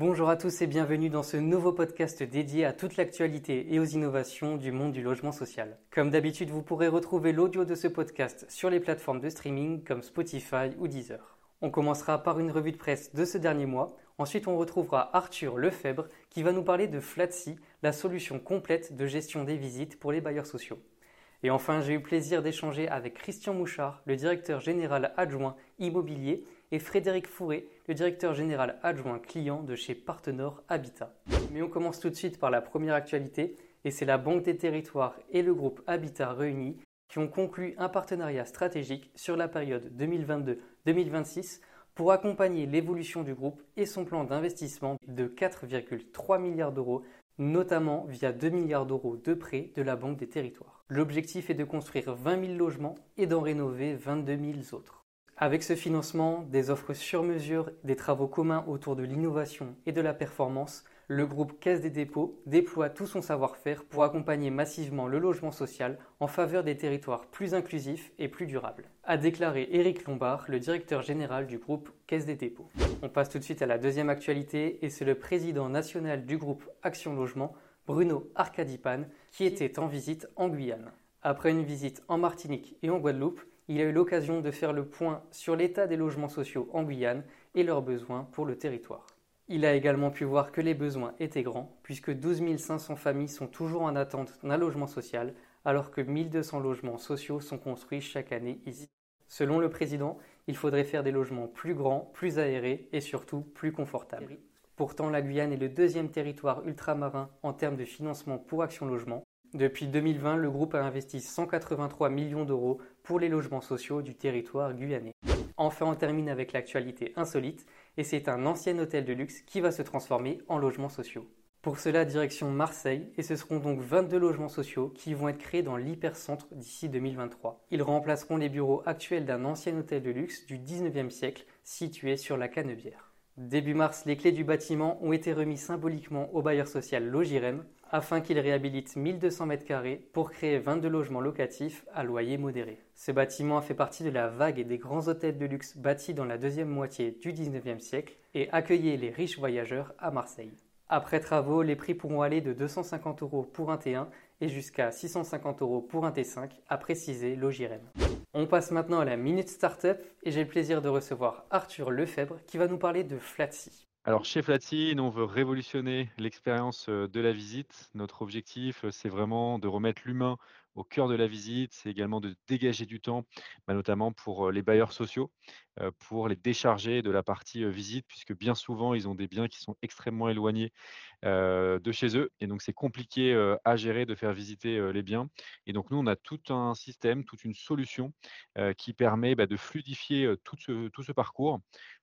Bonjour à tous et bienvenue dans ce nouveau podcast dédié à toute l'actualité et aux innovations du monde du logement social. Comme d'habitude, vous pourrez retrouver l'audio de ce podcast sur les plateformes de streaming comme Spotify ou Deezer. On commencera par une revue de presse de ce dernier mois. Ensuite, on retrouvera Arthur Lefebvre qui va nous parler de Flatsy, la solution complète de gestion des visites pour les bailleurs sociaux. Et enfin, j'ai eu plaisir d'échanger avec Christian Mouchard, le directeur général adjoint immobilier, et Frédéric Fourré, le directeur général adjoint client de chez Partenor Habitat. Mais on commence tout de suite par la première actualité, et c'est la Banque des Territoires et le groupe Habitat réunis qui ont conclu un partenariat stratégique sur la période 2022-2026 pour accompagner l'évolution du groupe et son plan d'investissement de 4,3 milliards d'euros notamment via 2 milliards d'euros de prêts de la Banque des Territoires. L'objectif est de construire 20 000 logements et d'en rénover 22 000 autres. Avec ce financement, des offres sur mesure, des travaux communs autour de l'innovation et de la performance, le groupe Caisse des dépôts déploie tout son savoir-faire pour accompagner massivement le logement social en faveur des territoires plus inclusifs et plus durables, a déclaré Éric Lombard, le directeur général du groupe Caisse des dépôts. On passe tout de suite à la deuxième actualité et c'est le président national du groupe Action Logement, Bruno Arcadipan, qui était en visite en Guyane. Après une visite en Martinique et en Guadeloupe, il a eu l'occasion de faire le point sur l'état des logements sociaux en Guyane et leurs besoins pour le territoire. Il a également pu voir que les besoins étaient grands, puisque 12 500 familles sont toujours en attente d'un logement social, alors que 1200 logements sociaux sont construits chaque année ici. Selon le président, il faudrait faire des logements plus grands, plus aérés et surtout plus confortables. Pourtant, la Guyane est le deuxième territoire ultramarin en termes de financement pour Action Logement. Depuis 2020, le groupe a investi 183 millions d'euros pour les logements sociaux du territoire guyanais. Enfin, on termine avec l'actualité insolite et c'est un ancien hôtel de luxe qui va se transformer en logements sociaux. Pour cela, direction Marseille, et ce seront donc 22 logements sociaux qui vont être créés dans l'hypercentre d'ici 2023. Ils remplaceront les bureaux actuels d'un ancien hôtel de luxe du 19e siècle situé sur la Canebière. Début mars, les clés du bâtiment ont été remises symboliquement au bailleur social Logirem afin qu'il réhabilite 1200 m2 pour créer 22 logements locatifs à loyer modéré. Ce bâtiment a fait partie de la vague des grands hôtels de luxe bâtis dans la deuxième moitié du 19e siècle et accueillait les riches voyageurs à Marseille. Après travaux, les prix pourront aller de 250 euros pour un T1 et jusqu'à 650 euros pour un T5, a précisé Logirem. On passe maintenant à la Minute Startup et j'ai le plaisir de recevoir Arthur Lefebvre qui va nous parler de Flatsy. Alors chez Flatsy, nous on veut révolutionner l'expérience de la visite. Notre objectif, c'est vraiment de remettre l'humain au cœur de la visite. C'est également de dégager du temps, bah, notamment pour les bailleurs sociaux, pour les décharger de la partie visite, puisque bien souvent, ils ont des biens qui sont extrêmement éloignés de chez eux. Et donc, c'est compliqué à gérer de faire visiter les biens. Et donc, nous, on a tout un système, toute une solution qui permet bah, de fluidifier tout ce parcours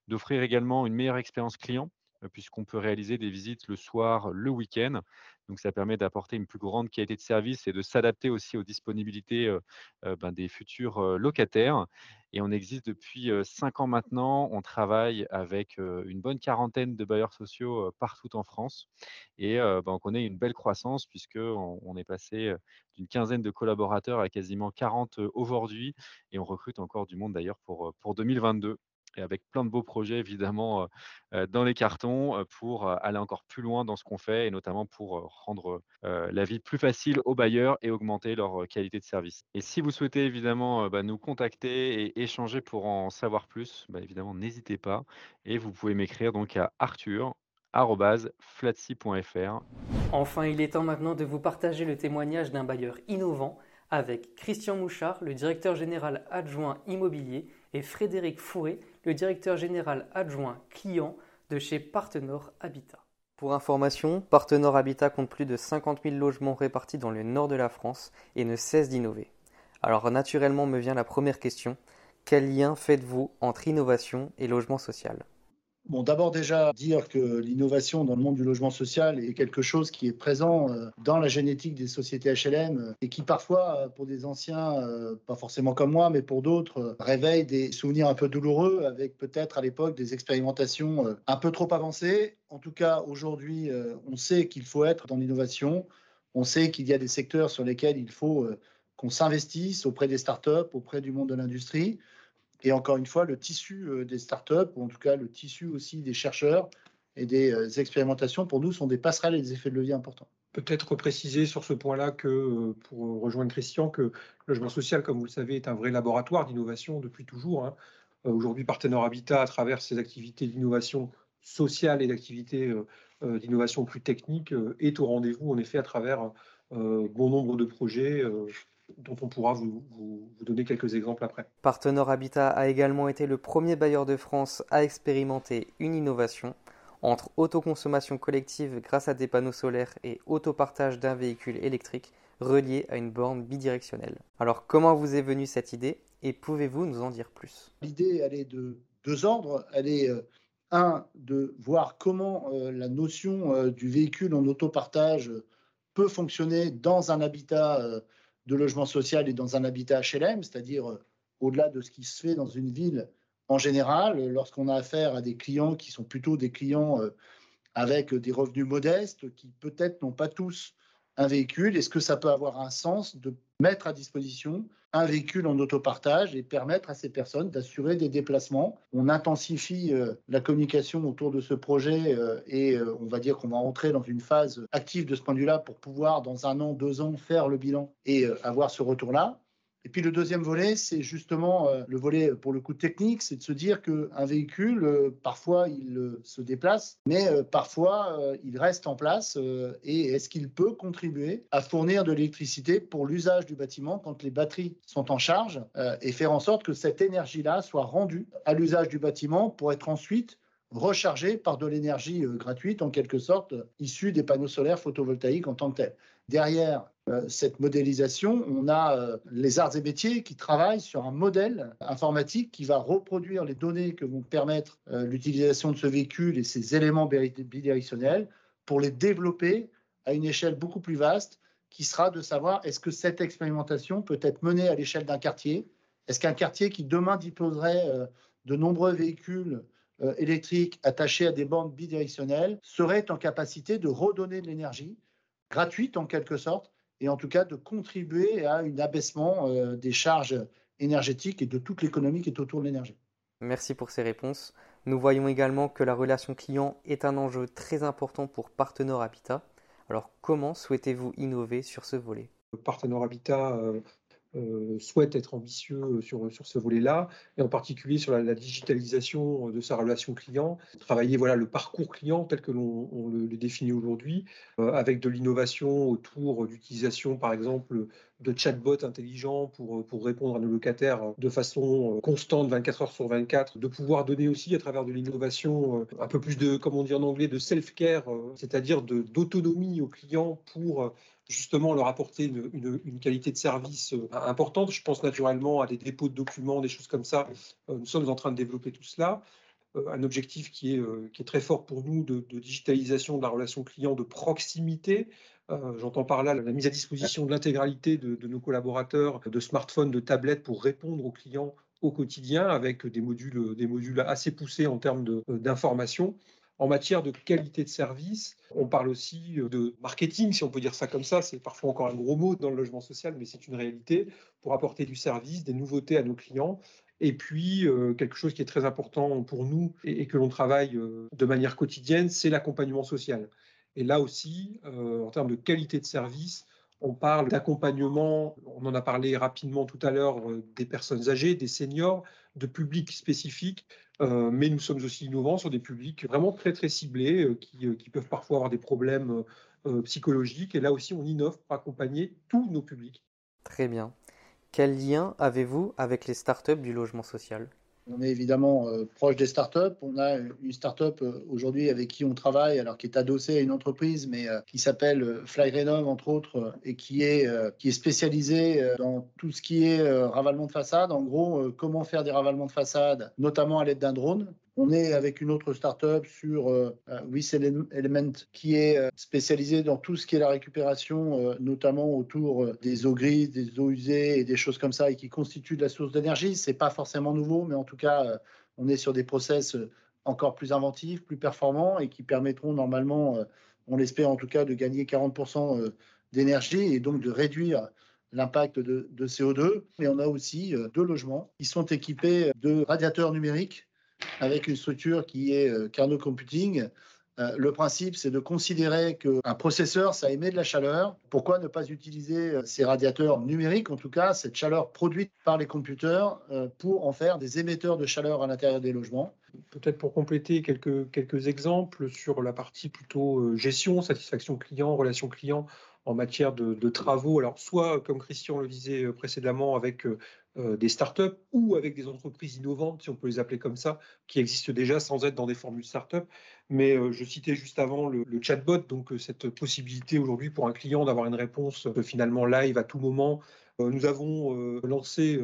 d'offrir également une meilleure expérience client, puisqu'on peut réaliser des visites le soir, le week-end. Donc ça permet d'apporter une plus grande qualité de service et de s'adapter aussi aux disponibilités ben, des futurs locataires. Et on existe depuis cinq ans maintenant. On travaille avec une bonne quarantaine de bailleurs sociaux partout en France. Et ben, on connaît une belle croissance puisqu'on on est passé d'une quinzaine de collaborateurs à quasiment 40 aujourd'hui. Et on recrute encore du monde d'ailleurs pour, pour 2022 et avec plein de beaux projets évidemment dans les cartons pour aller encore plus loin dans ce qu'on fait et notamment pour rendre la vie plus facile aux bailleurs et augmenter leur qualité de service. Et si vous souhaitez évidemment bah, nous contacter et échanger pour en savoir plus, bah, évidemment n'hésitez pas et vous pouvez m'écrire donc à arthur flatsy.fr. Enfin, il est temps maintenant de vous partager le témoignage d'un bailleur innovant avec Christian Mouchard, le directeur général adjoint immobilier, et Frédéric Fourré, le directeur général adjoint client de chez Partenor Habitat. Pour information, Partenor Habitat compte plus de 50 000 logements répartis dans le nord de la France et ne cesse d'innover. Alors naturellement me vient la première question, quel lien faites-vous entre innovation et logement social? Bon, d'abord déjà dire que l'innovation dans le monde du logement social est quelque chose qui est présent euh, dans la génétique des sociétés HLM euh, et qui parfois, euh, pour des anciens, pas forcément comme moi, mais pour d'autres, réveille des souvenirs un peu douloureux avec peut-être à l'époque des expérimentations un peu trop avancées. En tout cas, aujourd'hui, on sait qu'il faut être dans l'innovation. On sait qu'il y a des secteurs sur lesquels il faut qu'on s'investisse auprès des startups, auprès du monde de l'industrie. Et encore une fois, le tissu euh, des startups, ou en tout cas le tissu aussi des chercheurs, et des expérimentations, pour nous, sont des passerelles et des effets de levier importants. Peut-être préciser sur ce point-là que, pour rejoindre Christian, que le logement social, comme vous le savez, est un vrai laboratoire d'innovation depuis toujours. Hein. Aujourd'hui, Partenaire Habitat, à travers ses activités d'innovation sociale et d'activités d'innovation plus technique, est au rendez-vous, en effet, à travers bon nombre de projets dont on pourra vous, donner quelques exemples après. Partenor Habitat a également été le premier bailleur de France à expérimenter une innovation entre autoconsommation collective grâce à des panneaux solaires et autopartage d'un véhicule électrique relié à une borne bidirectionnelle. Alors comment vous est venue cette idée et pouvez-vous nous en dire plus? L'idée, elle est de deux ordres. Elle est, euh, un, de voir comment euh, la notion euh, du véhicule en autopartage peut fonctionner dans un habitat de logement social et dans un habitat HLM, c'est-à-dire euh, au-delà de ce qui se fait dans une ville en général, lorsqu'on a affaire à des clients qui sont plutôt des clients euh, avec des revenus modestes, qui peut-être n'ont pas tous un véhicule, est-ce que ça peut avoir un sens de mettre à disposition un véhicule en autopartage et permettre à ces personnes d'assurer des déplacements. On intensifie euh, la communication autour de ce projet euh, et euh, on va dire qu'on va entrer dans une phase active de ce point de vue-là pour pouvoir, dans un an, deux ans, faire le bilan et avoir ce retour-là. Et puis le deuxième volet, c'est justement euh, le volet pour le coup technique, c'est de se dire qu'un véhicule, euh, parfois il euh, se déplace, mais parfois il reste en place et est-ce qu'il peut contribuer à fournir de l'électricité pour l'usage du bâtiment quand les batteries sont en charge et faire en sorte que cette énergie-là soit rendue à l'usage du bâtiment pour être ensuite rechargée par de l'énergie gratuite, en quelque sorte, issue des panneaux solaires photovoltaïques en tant que tels. Derrière euh, cette modélisation, on a euh, les arts et métiers qui travaillent sur un modèle informatique qui va reproduire les données que vont permettre euh, l'utilisation de ce véhicule et ses éléments bidirectionnels pour les développer à une échelle beaucoup plus vaste qui sera de savoir est-ce que cette expérimentation peut être menée à l'échelle d'un quartier? Est-ce qu'un quartier qui demain disposerait de nombreux véhicules électriques attachés à des bandes bidirectionnelles serait en capacité de redonner de l'énergie gratuite en quelque sorte, et en tout cas de contribuer à un abaissement euh, des charges énergétiques et de toute l'économie qui est autour de l'énergie. Merci pour ces réponses. Nous voyons également que la relation client est un enjeu très important pour Partenor Habitat. Alors comment souhaitez-vous innover sur ce volet? Partenor Habitat euh, euh, souhaite être ambitieux euh, sur, sur ce volet-là, et en particulier sur la, digitalisation de sa relation client, travailler voilà, le parcours client tel que l'on le, définit aujourd'hui, euh, avec de l'innovation autour d'utilisation, par exemple, de chatbots intelligents pour, pour répondre à nos locataires de façon constante, 24 heures sur 24, de pouvoir donner aussi à travers de l'innovation un peu plus de, comme on dit en anglais, de self-care, c'est-à-dire d'autonomie aux clients pour justement leur apporter une, qualité de service euh, importante. Je pense naturellement à des dépôts de documents, des choses comme ça. Euh, nous sommes en train de développer tout cela. Euh, un objectif qui est, très fort pour nous de, digitalisation de la relation client, de proximité. J'entends par là la mise à disposition de l'intégralité de, de, nos collaborateurs de smartphones, de tablettes pour répondre aux clients au quotidien avec des modules, assez poussés en termes d'information. En matière de qualité de service, on parle aussi euh, de marketing, si on peut dire ça comme ça. C'est parfois encore un gros mot dans le logement social, mais c'est une réalité pour apporter du service, des nouveautés à nos clients. Et puis, euh, quelque chose qui est très important pour nous et, que l'on travaille euh, de manière quotidienne, c'est l'accompagnement social. Et là aussi, en termes de qualité de service, on parle d'accompagnement, on en a parlé rapidement tout à l'heure, des personnes âgées, des seniors, de publics spécifiques euh, mais nous sommes aussi innovants sur des publics vraiment très très ciblés euh, euh, qui, peuvent parfois avoir des problèmes psychologiques. Et là aussi, on innove pour accompagner tous nos publics. Très bien. Quel lien avez-vous avec les startups du logement social? On est évidemment euh, proche des startups. On a une startup euh, aujourd'hui avec qui on travaille, alors qui est adossée à une entreprise, mais euh, qui s'appelle FlyRenov, entre autres, et qui est, qui est spécialisée dans tout ce qui est ravalement de façade. En gros, comment faire des ravalements de façade, notamment à l'aide d'un drone. On est avec une autre startup sur euh, euh Element qui est euh, spécialisée dans tout ce qui est la récupération, euh, notamment autour des eaux grises, des eaux usées et des choses comme ça, et qui constituent de la source d'énergie. C'est pas forcément nouveau, mais en tout cas, on est sur des process encore plus inventifs, plus performants et qui permettront normalement, on l'espère en tout cas, de gagner 40% d'énergie et donc de réduire l'impact de, de, CO2. Mais on a aussi deux logements qui sont équipés de radiateurs numériques avec une structure qui est euh, Carnot Computing, Euh, le principe, c'est de considérer qu'un processeur, ça émet de la chaleur. Pourquoi ne pas utiliser euh, ces radiateurs numériques, en tout cas, cette chaleur produite par les computers, pour en faire des émetteurs de chaleur à l'intérieur des logements? Peut-être pour compléter quelques, quelques exemples sur la partie plutôt gestion, satisfaction client, relation client en matière de, travaux. Alors, soit, comme Christian le disait précédemment, avec des startups ou avec des entreprises innovantes, si on peut les appeler comme ça, qui existent déjà sans être dans des formules startup. Mais je citais juste avant le, chatbot, donc cette possibilité aujourd'hui pour un client d'avoir une réponse finalement live à tout moment. nous avons lancé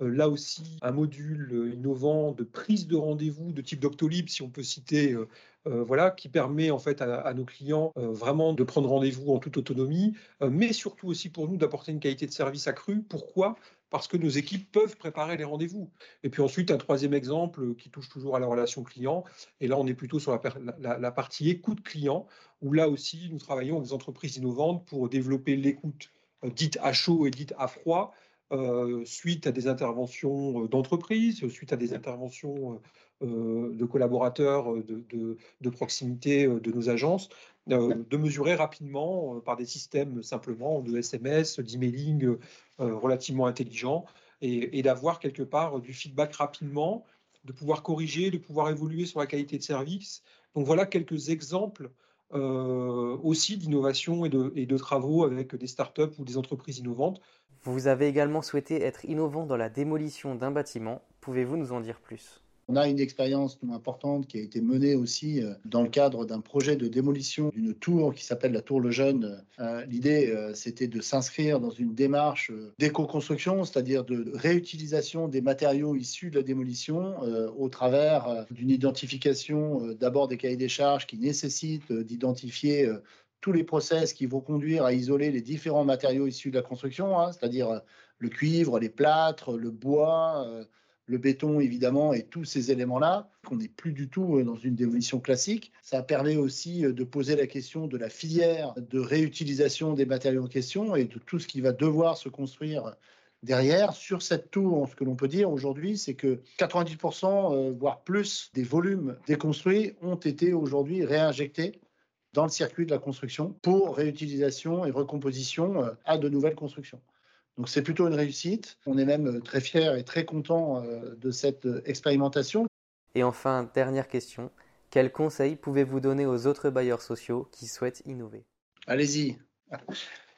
là aussi un module innovant de prise de rendez-vous de type Doctolib, si on peut citer euh, voilà, qui permet en fait à, nos clients euh, vraiment de prendre rendez-vous en toute autonomie, euh, mais surtout aussi pour nous d'apporter une qualité de service accrue. Pourquoi? Parce que nos équipes peuvent préparer les rendez-vous. Et puis ensuite, un troisième exemple qui touche toujours à la relation client, et là on est plutôt sur la, la partie écoute client, où là aussi nous travaillons avec des entreprises innovantes pour développer l'écoute dite à chaud et dite à froid, suite à des interventions d'entreprise, suite à des interventions euh, de collaborateurs euh, de, proximité euh, de nos agences, de mesurer rapidement par des systèmes simplement de SMS, d'emailing relativement intelligents et, d'avoir quelque part du feedback rapidement, de pouvoir corriger, de pouvoir évoluer sur la qualité de service. Donc voilà quelques exemples aussi d'innovation et de, et de, travaux avec des startups ou des entreprises innovantes. Vous avez également souhaité être innovant dans la démolition d'un bâtiment. Pouvez-vous nous en dire plus? On a une expérience importante qui a été menée aussi euh, dans le cadre d'un projet de démolition d'une tour qui s'appelle la Tour Le Jeune. Euh, l'idée, euh, c'était de s'inscrire dans une démarche d'éco-construction, c'est-à-dire de réutilisation des matériaux issus de la démolition au travers d'une identification d'abord des cahiers des charges qui nécessitent d'identifier tous les process qui vont conduire à isoler les différents matériaux issus de la construction, hein, c'est-à-dire le cuivre, les plâtres, le bois le béton évidemment et tous ces éléments-là, qu'on n'est plus du tout euh, dans une démolition classique. Ça permet aussi euh, de poser la question de la filière de réutilisation des matériaux en question et de tout ce qui va devoir se construire derrière. Sur cette tour, ce que l'on peut dire aujourd'hui, c'est que 90%, euh, voire plus, des volumes déconstruits ont été aujourd'hui réinjectés dans le circuit de la construction pour réutilisation et recomposition à de nouvelles constructions. Donc c'est plutôt une réussite. On est même euh, très fiers et très contents euh, de cette euh, expérimentation. Et enfin, dernière question. Quels conseils pouvez-vous donner aux autres bailleurs sociaux qui souhaitent innover? Allez-y.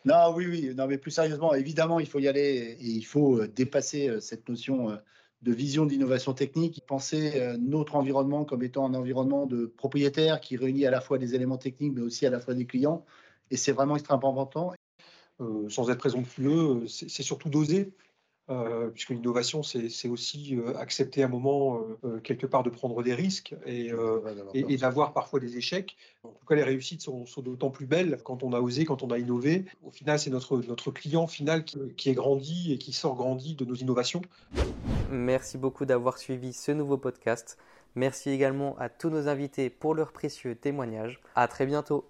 Non, oui, oui. Non, mais plus sérieusement, évidemment, il faut y aller et il faut dépasser cette notion de vision d'innovation technique, penser notre environnement comme étant un environnement de propriétaires qui réunit à la fois des éléments techniques, mais aussi à la fois des clients. Et c'est vraiment extrêmement important. Euh, sans être présomptueux, euh, c'est surtout d'oser. Euh, puisque l'innovation, c'est aussi accepter un moment, quelque part, de prendre des risques et, d'avoir parfois des échecs. En tout cas, les réussites sont, d'autant plus belles quand on a osé, quand on a innové. Au final, c'est notre, notre client final qui, qui, est grandi et qui sort grandi de nos innovations. Merci beaucoup d'avoir suivi ce nouveau podcast. Merci également à tous nos invités pour leurs précieux témoignages. À très bientôt.